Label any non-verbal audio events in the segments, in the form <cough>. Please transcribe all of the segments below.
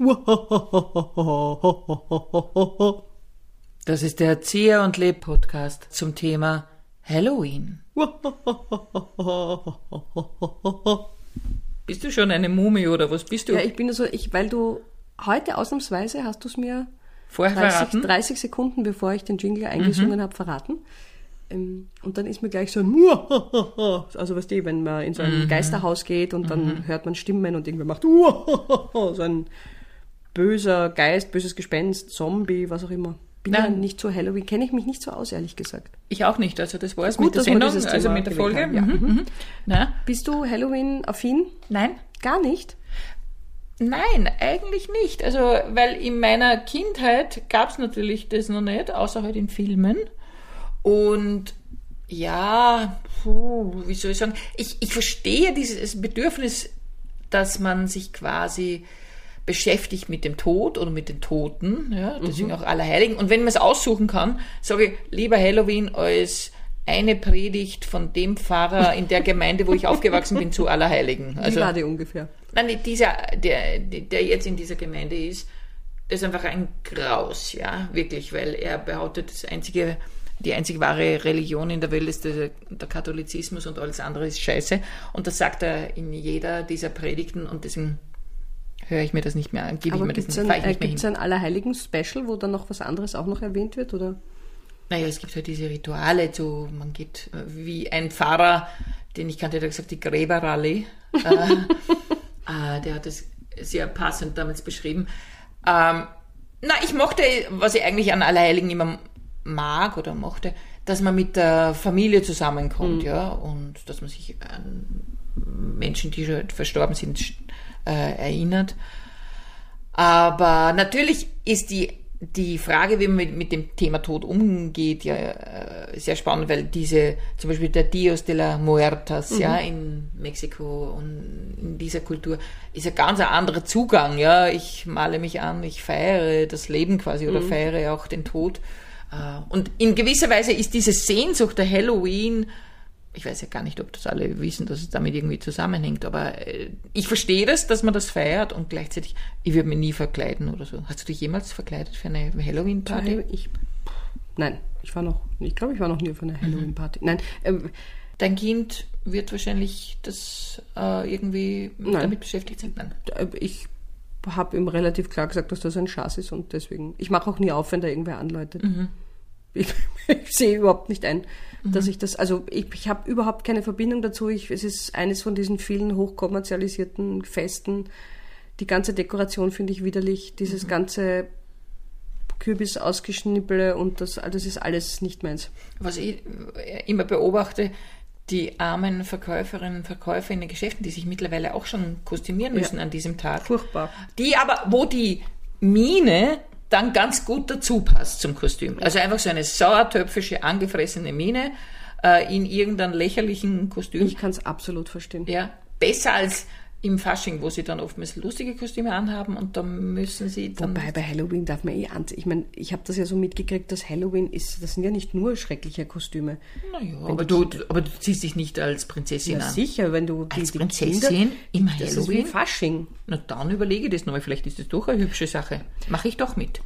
<laughs> Das ist der Erzieher und Leb Podcast zum Thema Halloween. <laughs> Bist du schon eine Mumie oder was bist du? Ja, ich bin so, ich, weil du heute ausnahmsweise hast du es mir Vorher 30, verraten? 30 Sekunden, bevor ich den Jingle eingesungen habe, verraten. Ähm, Und dann ist mir gleich so ein. <laughs> Also weißt du, wenn man in so ein Geisterhaus geht und dann hört man Stimmen und irgendwer macht so ein böser Geist, böses Gespenst, Zombie, was auch immer. Bin ja Nein. nicht so Halloween, kenne ich mich nicht so aus, ehrlich gesagt. Ich auch nicht. Also das war es mit der Sendung, also mit der Folge. haben, ja. Mhm. Mhm. Na? Bist du Halloween-affin? Nein? Gar nicht. Nein, eigentlich nicht. Also, weil in meiner Kindheit gab es natürlich das noch nicht, außer halt in Filmen. Und ja, puh, wie soll ich sagen, ich, ich verstehe dieses Bedürfnis, dass man sich quasi beschäftigt mit dem Tod oder mit den Toten, ja, deswegen auch Allerheiligen. Und wenn man es aussuchen kann, sage ich lieber Halloween als eine Predigt von dem Pfarrer in der Gemeinde, wo ich aufgewachsen bin, zu Allerheiligen. Wie Also, war die ungefähr? Nein, dieser, der, der jetzt in dieser Gemeinde ist, ist einfach ein Graus, ja, wirklich, weil er behauptet, das einzige, die einzige wahre Religion in der Welt ist der, der Katholizismus und alles andere ist Scheiße. Und das sagt er in jeder dieser Predigten und deswegen höre ich mir das nicht mehr an, gebe ich mir das gibt es nicht, ein, äh, gibt's hin. ein Allerheiligen-Special, wo dann noch was anderes auch noch erwähnt wird? Oder? Naja, es gibt halt diese Rituale zu, man geht äh, wie ein Pfarrer, den ich kannte, der hat gesagt, die Gräberrallye. äh, <laughs> äh, der hat es sehr passend damals beschrieben. Ähm, na, ich mochte, was ich eigentlich an Allerheiligen immer mag oder mochte, dass man mit der Familie zusammenkommt, ja, und dass man sich an Menschen, die schon verstorben sind, äh, erinnert. Aber natürlich ist die, die Frage, wie man mit, mit dem Thema Tod umgeht, ja äh, sehr spannend, weil diese, zum Beispiel der Dios de la Muertas, ja, in Mexiko und in dieser Kultur ist ein ganz anderer Zugang, ja. Ich male mich an, ich feiere das Leben quasi oder feiere auch den Tod. Äh, Und in gewisser Weise ist diese Sehnsucht der Halloween ich weiß ja gar nicht, ob das alle wissen, dass es damit irgendwie zusammenhängt, aber äh, ich verstehe das, dass man das feiert und gleichzeitig, ich würde mich nie verkleiden oder so. Hast du dich jemals verkleidet für eine Halloween-Party? Ich, nein, ich war noch, ich glaube, ich war noch nie auf einer Halloween-Party. Nein, ähm, Dein Kind wird wahrscheinlich das äh, irgendwie Nein. damit beschäftigt sein. Nein. äh, ich habe ihm relativ klar gesagt, dass das ein Schatz ist und deswegen, ich mache auch nie auf, wenn da irgendwer anläutet. Ich, <laughs> ich sehe überhaupt nicht ein, dass ich das, also ich, ich habe überhaupt keine Verbindung dazu. Ich, es ist eines von diesen vielen hochkommerzialisierten Festen. Die ganze Dekoration finde ich widerlich. Dieses ganze Kürbis ausgeschnippele und das, das ist alles nicht meins. Was ich äh, immer beobachte, die armen Verkäuferinnen und Verkäufer in den Geschäften, die sich mittlerweile auch schon kostümieren müssen an diesem Tag. Furchtbar. Die aber, wo die Mine dann ganz gut dazu passt zum Kostüm. Also einfach so eine sauertöpfische, angefressene Mine äh, in irgendeinem lächerlichen Kostüm. Ich kann es absolut verstehen. ja, besser als im Fasching, wo sie dann oftmals lustige Kostüme anhaben und da müssen sie dann... Wobei bei Halloween darf man eh anziehen. Ich meine, ich habe das ja so mitgekriegt, dass Halloween ist, das sind ja nicht nur schreckliche Kostüme. naja, aber du, du- aber du ziehst dich nicht als Prinzessin Ja, an. sicher, wenn du die, Als die Prinzessin Kinder, im das ist wie Halloween? Fasching. Na dann überlege das nochmal, vielleicht ist das doch eine hübsche Sache. Mache ich doch mit.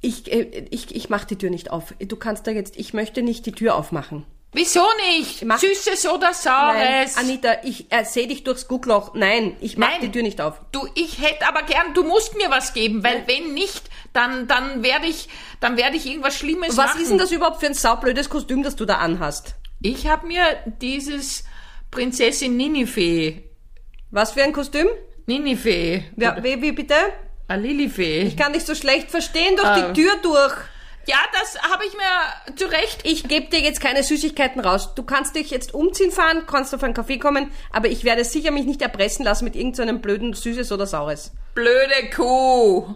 Ich, äh, ich, ich mache die Tür nicht auf. Du kannst da jetzt, ich möchte nicht die Tür aufmachen. Wieso nicht? Mach- Süßes oder Nein, Saures? Anita, ich äh, sehe dich durchs Guckloch. Nein, ich mach Nein. die Tür nicht auf. Du, ich hätte aber gern, du musst mir was geben, weil wenn nicht, dann, dann werde ich, dann werde ich irgendwas Schlimmes Was machen. ist denn das überhaupt für ein saublödes Kostüm, das du da anhast? Ich habe mir dieses Prinzessin Ninive, Was für ein Kostüm? Ninive, Ja, wie, wie bitte? a Lilifee. Ich kann dich so schlecht verstehen durch Ah. die Tür durch. Ja, das habe ich mir zurecht. Ich gebe dir jetzt keine Süßigkeiten raus. Du kannst dich jetzt umziehen fahren, kannst auf einen Kaffee kommen, aber ich werde sicher mich nicht erpressen lassen mit irgendeinem blöden Süßes oder Saures. Blöde Kuh.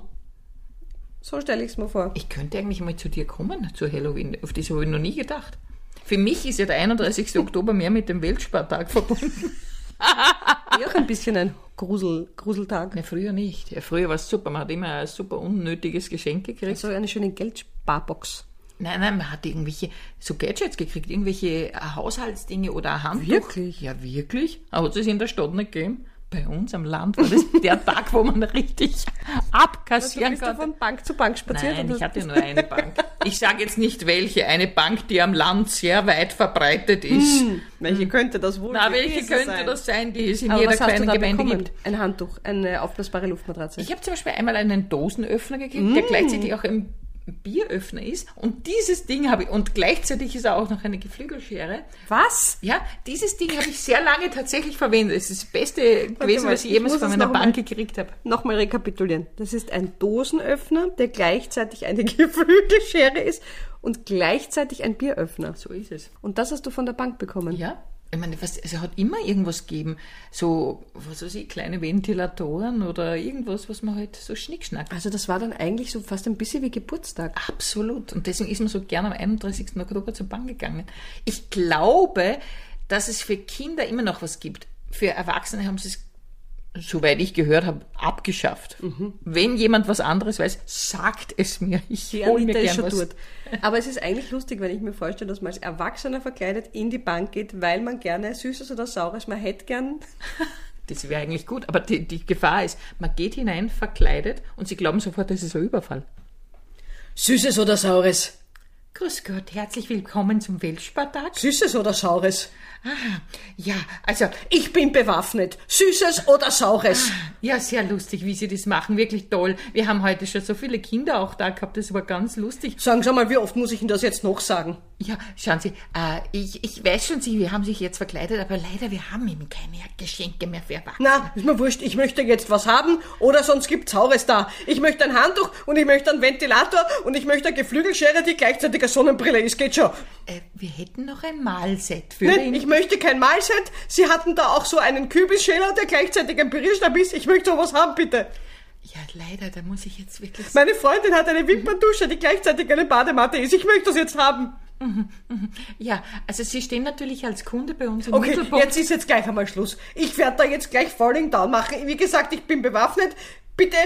So stelle ich es mir vor. Ich könnte eigentlich mal zu dir kommen, zu Halloween. Auf das habe ich noch nie gedacht. Für mich ist ja der 31. Oktober mehr mit dem Weltspartag verbunden. <laughs> Auch ein bisschen ein Grusel, Gruseltag. Ja, früher nicht. Ja, früher war es super. Man hat immer ein super unnötiges Geschenk gekriegt. So eine schöne Geldsparbox. Nein, nein, man hat irgendwelche so Gadgets gekriegt, irgendwelche Haushaltsdinge oder ein Handtuch. Wirklich? Ja, wirklich? Aber hat es in der Stadt nicht gegeben? Bei uns am Land war das der <laughs> Tag, wo man richtig abkassieren du konnte. von Bank zu Bank spaziert? Nein, ich hatte nur eine Bank. <laughs> Ich sage jetzt nicht welche, eine Bank, die am Land sehr weit verbreitet ist. Welche könnte das wohl Na, welche könnte sein? das sein, die es in Aber jeder du kleinen Gemeinde bekommen? gibt? Ein Handtuch, eine aufblasbare Luftmatratze. Ich habe zum Beispiel einmal einen Dosenöffner gekriegt, der gleichzeitig auch ein Bieröffner ist. Und dieses Ding habe ich, und gleichzeitig ist er auch noch eine Geflügelschere. Was? Ja, dieses Ding habe ich sehr lange tatsächlich verwendet. Es ist das Beste gewesen, mal, was ich jemals von meiner Bank mal- gekriegt habe. Nochmal rekapitulieren. Das ist ein Dosenöffner, der gleichzeitig eine <laughs> Geflügelschere ist und gleichzeitig ein Bieröffner. So ist es. Und das hast du von der Bank bekommen. Ja, ich meine, was, es hat immer irgendwas gegeben. So, was weiß ich, kleine Ventilatoren oder irgendwas, was man halt so schnickschnack. Also das war dann eigentlich so fast ein bisschen wie Geburtstag. Absolut. Und deswegen ist man so gerne am 31. Oktober zur Bank gegangen. Ich glaube, dass es für Kinder immer noch was gibt. Für Erwachsene haben sie es, soweit ich gehört habe, abgeschafft. Wenn jemand was anderes weiß, sagt es mir. Ich hole mir gern schon was. dort. Aber es ist eigentlich lustig, wenn ich mir vorstelle, dass man als Erwachsener verkleidet in die Bank geht, weil man gerne Süßes oder Saures, man hätte gern <laughs> Das wäre eigentlich gut. Aber die, die Gefahr ist, man geht hinein verkleidet und sie glauben sofort, das ist ein Überfall. Süßes oder Saures. Grüß Gott, herzlich willkommen zum Weltspartag. Süßes oder Saures. Ah, ja, also, Ich bin bewaffnet. Süßes oder Saures. ja, sehr lustig, wie Sie das machen. Wirklich toll. Wir haben heute schon so viele Kinder auch da gehabt. Das war ganz lustig. Sagen Sie mal, wie oft muss ich Ihnen das jetzt noch sagen? Ja, schauen Sie, äh, ich, ich weiß schon, Sie haben sich jetzt verkleidet, aber leider, wir haben eben keine Geschenke mehr für Erwachsene. Na, ist mir wurscht, ich möchte jetzt was haben oder sonst gibt's Saures da. Ich möchte ein Handtuch und ich möchte einen Ventilator und ich möchte eine Geflügelschere, die gleichzeitig eine Sonnenbrille ist. Geht schon. Äh, wir hätten noch ein Mahlset für Nein, den... ich möchte kein Mahlset. Sie hatten da auch so einen Kürbisschäler, der gleichzeitig ein Pürierstab ist. Ich möchte sowas haben, bitte. ja, leider, da muss ich jetzt wirklich... Meine Freundin hat eine Wimperndusche, die gleichzeitig eine Badematte ist. Ich möchte das jetzt haben. Ja, also Sie stehen natürlich als Kunde bei uns im Okay, Mittelpunkt. jetzt ist jetzt gleich einmal Schluss. Ich werde da jetzt gleich Falling Down machen. Wie gesagt, ich bin bewaffnet. Bitte,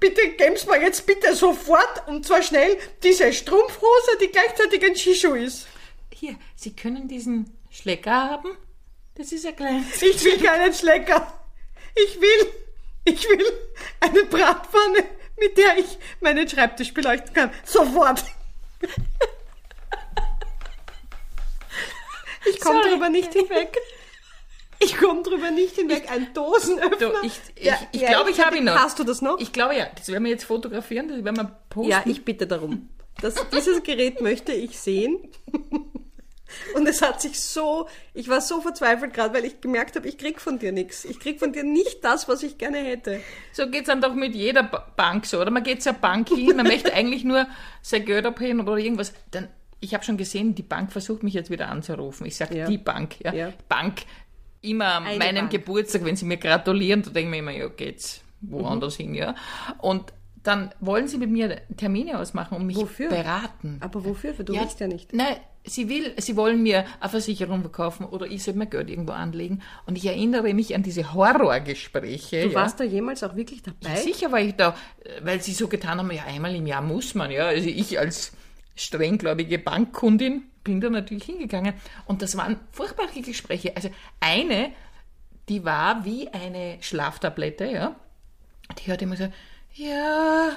bitte geben's mir jetzt bitte sofort und zwar schnell diese Strumpfhose, die gleichzeitig ein Shishu ist. Hier, Sie können diesen Schlecker haben. Das ist ja klein. Ich will keinen Schlecker. Ich will, ich will eine Bratpfanne, mit der ich meinen Schreibtisch beleuchten kann. Sofort. Ich komme drüber nicht hinweg. Ich komme drüber nicht hinweg. Ein Dosenöffner. Du, ich ich, Ja, ich ja, glaube, ich habe ihn noch. Hast du das noch? Ich glaube ja. Das werden wir jetzt fotografieren, das werden wir posten. ja, ich bitte darum. Das, dieses Gerät möchte ich sehen. Und es hat sich so, ich war so verzweifelt gerade, weil ich gemerkt habe, ich krieg von dir nichts. Ich krieg von dir nicht das, was ich gerne hätte. So geht's dann doch mit jeder Ba- Bank so. Oder man geht zur Bank hin, man möchte eigentlich nur sein Geld abheben oder irgendwas. Dann, ich habe schon gesehen, die Bank versucht mich jetzt wieder anzurufen. Ich sage Ja. die Bank. Ja. Ja. Bank immer an Eine meinem Bank. Geburtstag, wenn sie mir gratulieren, da denke ich mir immer, ja, geht's woanders hin, ja. Und dann wollen sie mit mir Termine ausmachen und mich Wofür? beraten. Aber wofür? Weil du willst ja nicht. Nein, sie will, sie wollen mir eine Versicherung verkaufen oder ich soll mein Geld irgendwo anlegen. Und ich erinnere mich an diese Horrorgespräche. Du ja. warst da jemals auch wirklich dabei? Sicher war ich da, weil sie so getan haben, ja, einmal im Jahr muss man, ja. Also ich als strenggläubige Bankkundin bin da natürlich hingegangen. Und das waren furchtbare Gespräche. Also eine, die war wie eine Schlaftablette, ja. Die hat immer gesagt, ja,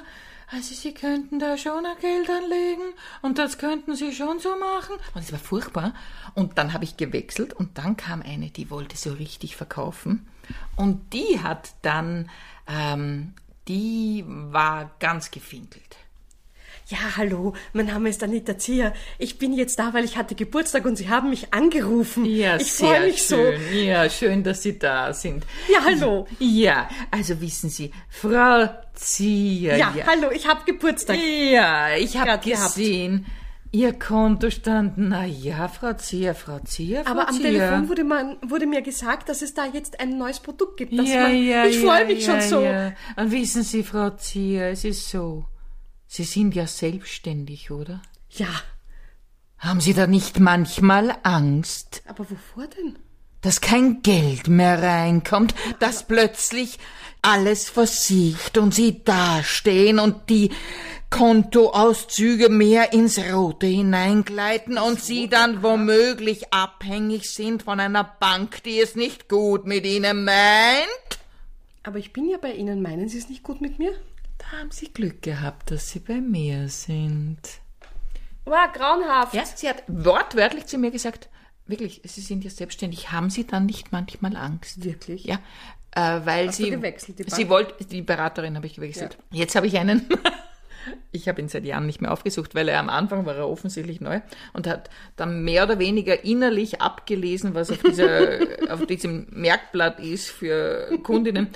also Sie könnten da schon ein Geld anlegen und das könnten Sie schon so machen. Und es war furchtbar. Und dann habe ich gewechselt und dann kam eine, die wollte so richtig verkaufen. Und die hat dann, ähm, die war ganz gefinkelt. Ja, hallo, mein Name ist Anita Zier. Ich bin jetzt da, weil ich hatte Geburtstag und Sie haben mich angerufen. ich freue mich schön. Ja, schön, dass Sie da sind. so. Ja, hallo. Ja, also wissen Sie, Frau Zier. Ja, hallo, ich habe Geburtstag. Ja, ich habe gehabt. gesehen, Ihr Konto stand, na ja, Frau Zier, Frau Zier, Frau Aber am Zier. Telefon wurde, man, wurde mir gesagt, dass es da jetzt ein neues Produkt gibt. Ja, man, ja, ich ja, freue mich ja, schon so. Ja. Und wissen Sie, Frau Zier, es ist so, Sie sind ja selbstständig, oder? Ja, Haben Sie da nicht manchmal Angst? aber wovor denn? dass kein Geld mehr reinkommt, dass plötzlich alles versiegt und sie dastehen und die Kontoauszüge mehr ins Rote hineingleiten und sie dann womöglich abhängig sind von einer Bank, die es nicht gut mit ihnen meint? Aber ich bin ja bei Ihnen. Meinen Sie es nicht gut mit mir? Haben Sie Glück gehabt, dass Sie bei mir sind. Wow, grauenhaft. Ja, sie hat wortwörtlich zu mir gesagt, wirklich, Sie sind ja selbstständig, haben Sie dann nicht manchmal Angst? Wirklich? Ja, äh, weil Hast sie, du gewechselt, die Bank? sie wollte, die Beraterin habe ich gewechselt. Jetzt habe ich einen, <laughs> ich habe ihn seit Jahren nicht mehr aufgesucht, weil er am Anfang war er offensichtlich neu und hat dann mehr oder weniger innerlich abgelesen, was auf, dieser, <laughs> auf diesem Merkblatt ist für Kundinnen.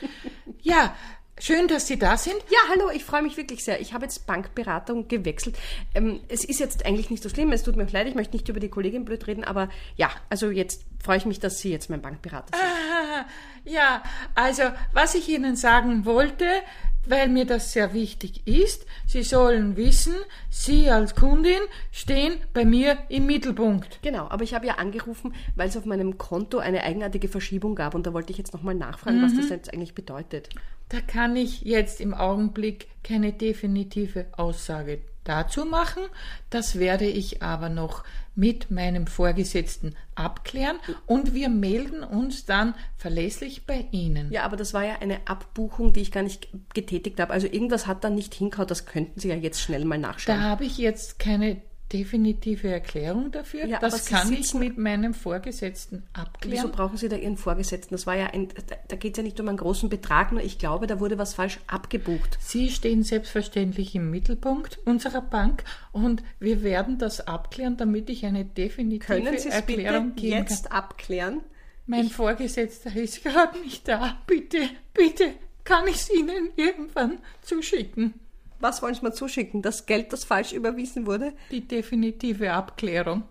Ja, schön, dass Sie da sind. Ja, hallo, ich freue mich wirklich sehr. Ich habe jetzt Bankberatung gewechselt. Ähm, es ist jetzt eigentlich nicht so schlimm, es tut mir auch leid, ich möchte nicht über die Kollegin blöd reden, aber ja, also jetzt freue ich mich, dass Sie jetzt mein Bankberater sind. Ah, Ja, also was ich Ihnen sagen wollte, weil mir das sehr wichtig ist, Sie sollen wissen, Sie als Kundin stehen bei mir im Mittelpunkt. Genau, aber ich habe ja angerufen, weil es auf meinem Konto eine eigenartige Verschiebung gab und da wollte ich jetzt nochmal nachfragen, was das jetzt eigentlich bedeutet. Da kann ich jetzt im Augenblick keine definitive Aussage dazu machen. Das werde ich aber noch mit meinem Vorgesetzten abklären und wir melden uns dann verlässlich bei Ihnen. Ja, aber das war ja eine Abbuchung, die ich gar nicht getätigt habe. Also irgendwas hat da nicht hingehauen, das könnten Sie ja jetzt schnell mal nachschauen. Da habe ich jetzt keine definitive Erklärung dafür. Ja, das kann ich mit meinem Vorgesetzten Wieso abklären. brauchen Sie da Ihren Vorgesetzten? Das war ja ein, da, geht es ja nicht um einen großen Betrag, nur ich glaube, da wurde was falsch abgebucht. Sie stehen selbstverständlich im Mittelpunkt unserer Bank und wir werden das abklären, damit ich eine definitive Können Sie es bitte Erklärung geben kann. jetzt abklären? Mein Vorgesetzter ist gerade nicht da. Bitte, bitte, kann ich es Ihnen irgendwann zuschicken? Was wollen Sie mir zuschicken? Das Geld, das falsch überwiesen wurde? Die definitive Abklärung.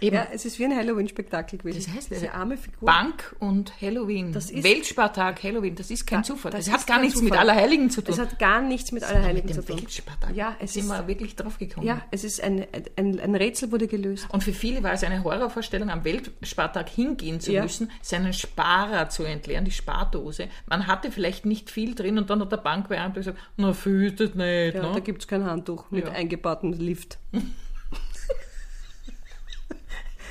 Eben. Ja, es ist wie ein Halloween-Spektakel gewesen. Das heißt, diese arme Figur. Bank und Halloween. Das ist- Weltspartag Halloween, das ist kein Zufall. Das, das hat gar nichts mit Zufall. Allerheiligen zu tun. Es hat gar nichts mit Allerheiligen mit zu tun. Weltspartag. Ja, es sind ist, wir wirklich drauf gekommen. ja, es ist ein, ein, ein Rätsel wurde gelöst. Und für viele war es eine Horrorvorstellung, am Weltspartag hingehen zu Ja. müssen, seinen Sparer zu entleeren, die Spardose. Man hatte vielleicht nicht viel drin und dann hat der Bankbeamte gesagt, na, fühlt nicht, Ja, ne? da gibt's kein Handtuch mit Ja. eingebautem Lift. <laughs>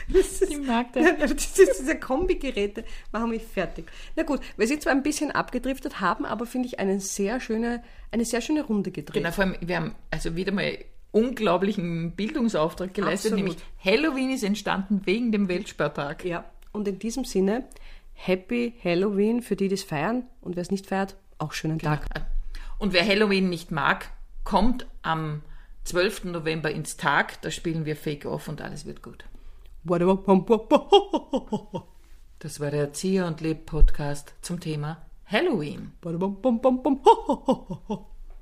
<laughs> Ich mag das. <laughs> Das ist diese Kombigeräte machen mich fertig. Na gut, wir sind zwar ein bisschen abgedriftet, haben aber, finde ich, eine sehr schöne, eine sehr schöne Runde gedreht. Genau, vor allem, wir haben also wieder mal unglaublichen Bildungsauftrag geleistet, Absolut. nämlich Halloween ist entstanden wegen dem Weltspartag. Ja, und in diesem Sinne, Happy Halloween für die, die es feiern. Und wer es nicht feiert, auch schönen Tag. Und wer Halloween nicht mag, kommt am 12. November ins Tag, da spielen wir Fake Off und alles wird gut. <laughs> Das war der Erzieher und Leb Podcast zum Thema Halloween. <laughs>